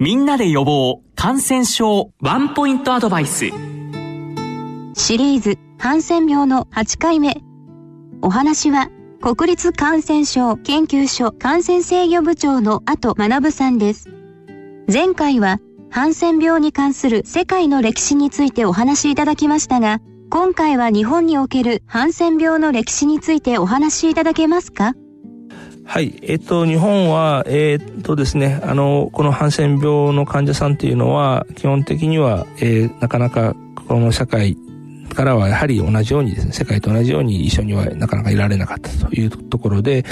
みんなで予防感染症。ワンポイントアドバイス。シリーズハンセン病の8回目。お話は国立感染症研究所感染制御部長の後学さんです。前回はハンセン病に関する世界の歴史についてお話しいただきましたが今回は日本におけるハンセン病の歴史についてお話しいただけますか？はい。えっと、日本は、えっとですね、あの、このハンセン病の患者さんっていうのは、基本的には、えー、なかなか、この社会からはやはり同じようにですね、世界と同じように一緒にはなかなかいられなかったというところで、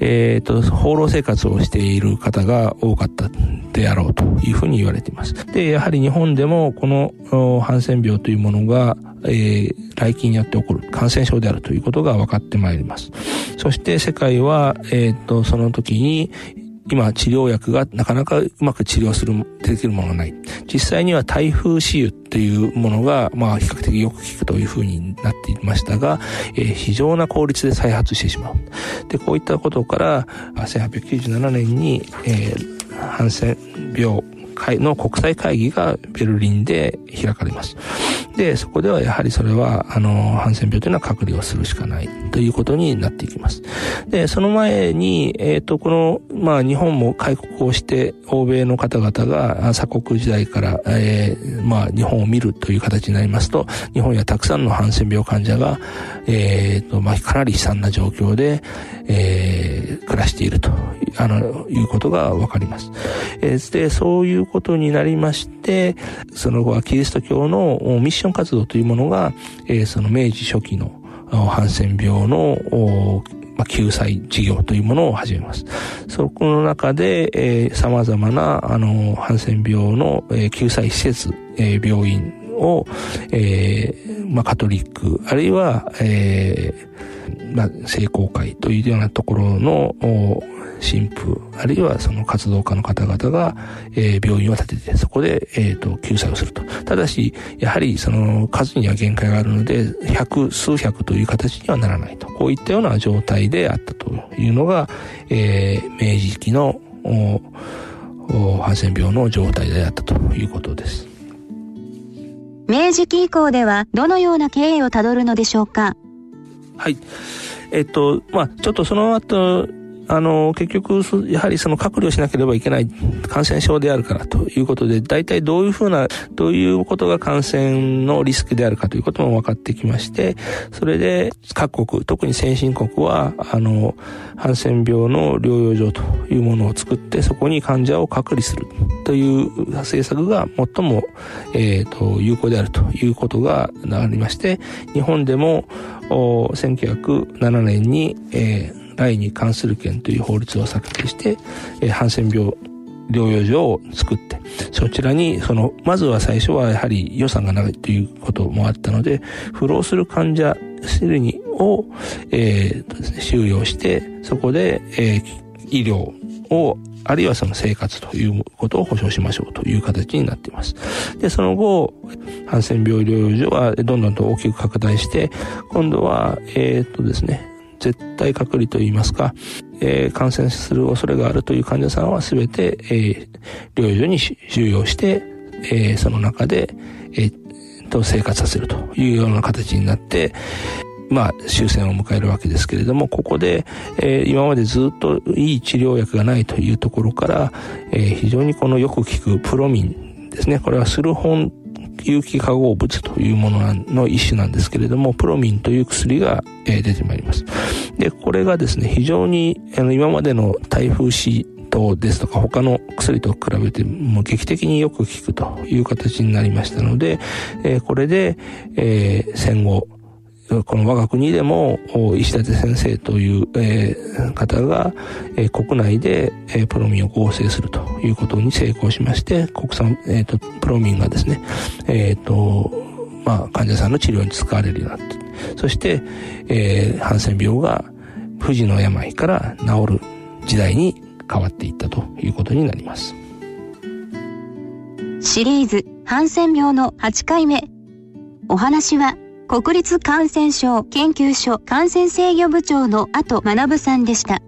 えっ、ー、と、放浪生活をしている方が多かったであろうというふうに言われています。で、やはり日本でもこのハンセン病というものが、えー、来菌によって起こる感染症であるということが分かってまいります。そして世界は、えっ、ー、と、その時に、今治療薬がなかなかうまく治療する、できるものがない。実際には台風死油っていうものが、まあ比較的よく効くというふうになっていましたが、えー、非常な効率で再発してしまう。で、こういったことから、1897年に、えー、ハンセン病会の国際会議がベルリンで開かれます。で、そこではやはりそれは、あの、ハンセン病というのは隔離をするしかないということになっていきます。で、その前に、えっ、ー、と、この、まあ、日本も開国をして、欧米の方々が鎖国時代から、えー、まあ、日本を見るという形になりますと、日本にはたくさんのハンセン病患者が、えっ、ー、と、まあ、かなり悲惨な状況で、えー、暮らしていると、あの、いうことがわかります。えー、で、そういうことになりまして、その後はキリスト教のミッション活動というものが、えー、その明治初期のハンセン病の、救済事業というものを始めます。そこの中で、えー、様々な、あの、ハンセン病の、えー、救済施設、えー、病院を、えー、まあ、カトリック、あるいは、えー、まあ、聖公会というようなところの、神父、あるいはその活動家の方々が、えー、病院を建てて、そこで、えっ、ー、と、救済をすると。ただし、やはりその数には限界があるので、百、数百という形にはならないと。こういったような状態であったというのが、えー、明治期の、ハンセン病の状態であったということです。明治期以降ではどのような経緯をたどるのでしょうか？はい。えっと、まあちょっとその後、あの、結局、やはりその隔離をしなければいけない感染症であるからということで、大体どういうふうな、どういうことが感染のリスクであるかということも分かってきまして、それで各国、特に先進国は、あの、ハンセン病の療養所というものを作って、そこに患者を隔離するという政策が最も、えっ、ー、と、有効であるということがありまして、日本でも、1907年に、えー来に関する権という法律を策定して、えー、ハンセン病療養所を作って、そちらに、その、まずは最初はやはり予算がないということもあったので、不老する患者するにを、えー、収容して、そこで、えー、医療をあるいはその生活ということを保障しましょうという形になっています。で、その後、ハンセン病療養所はどんどんと大きく拡大して、今度は、えっ、とですね、絶対隔離といいますか、えー、感染する恐れがあるという患者さんは全て、えー、療養所に収容して、えー、その中で、えー、と生活させるというような形になって、まあ、終戦を迎えるわけですけれども、ここで、えー、今までずっといい治療薬がないというところから、えー、非常にこのよく効くプロミンですね。これはスルホン有機化合物というものの一種なんですけれども、プロミンという薬が、え出てまいります。で、これがですね、非常にあの今までの台風死等ですとか他の薬と比べても劇的によく効くという形になりましたので、えこれで、え戦後、この我が国でも石立先生という、えー、方が、えー、国内で、えー、プロミンを合成するということに成功しまして国産、えーと、プロミンがですね、えーとまあ、患者さんの治療に使われるようになってそして、えー、ハンセン病が不治の病から治る時代に変わっていったということになります。シリーズハンセン病の8回目。お話は国立感染症研究所感染制御部長の後学さんでした。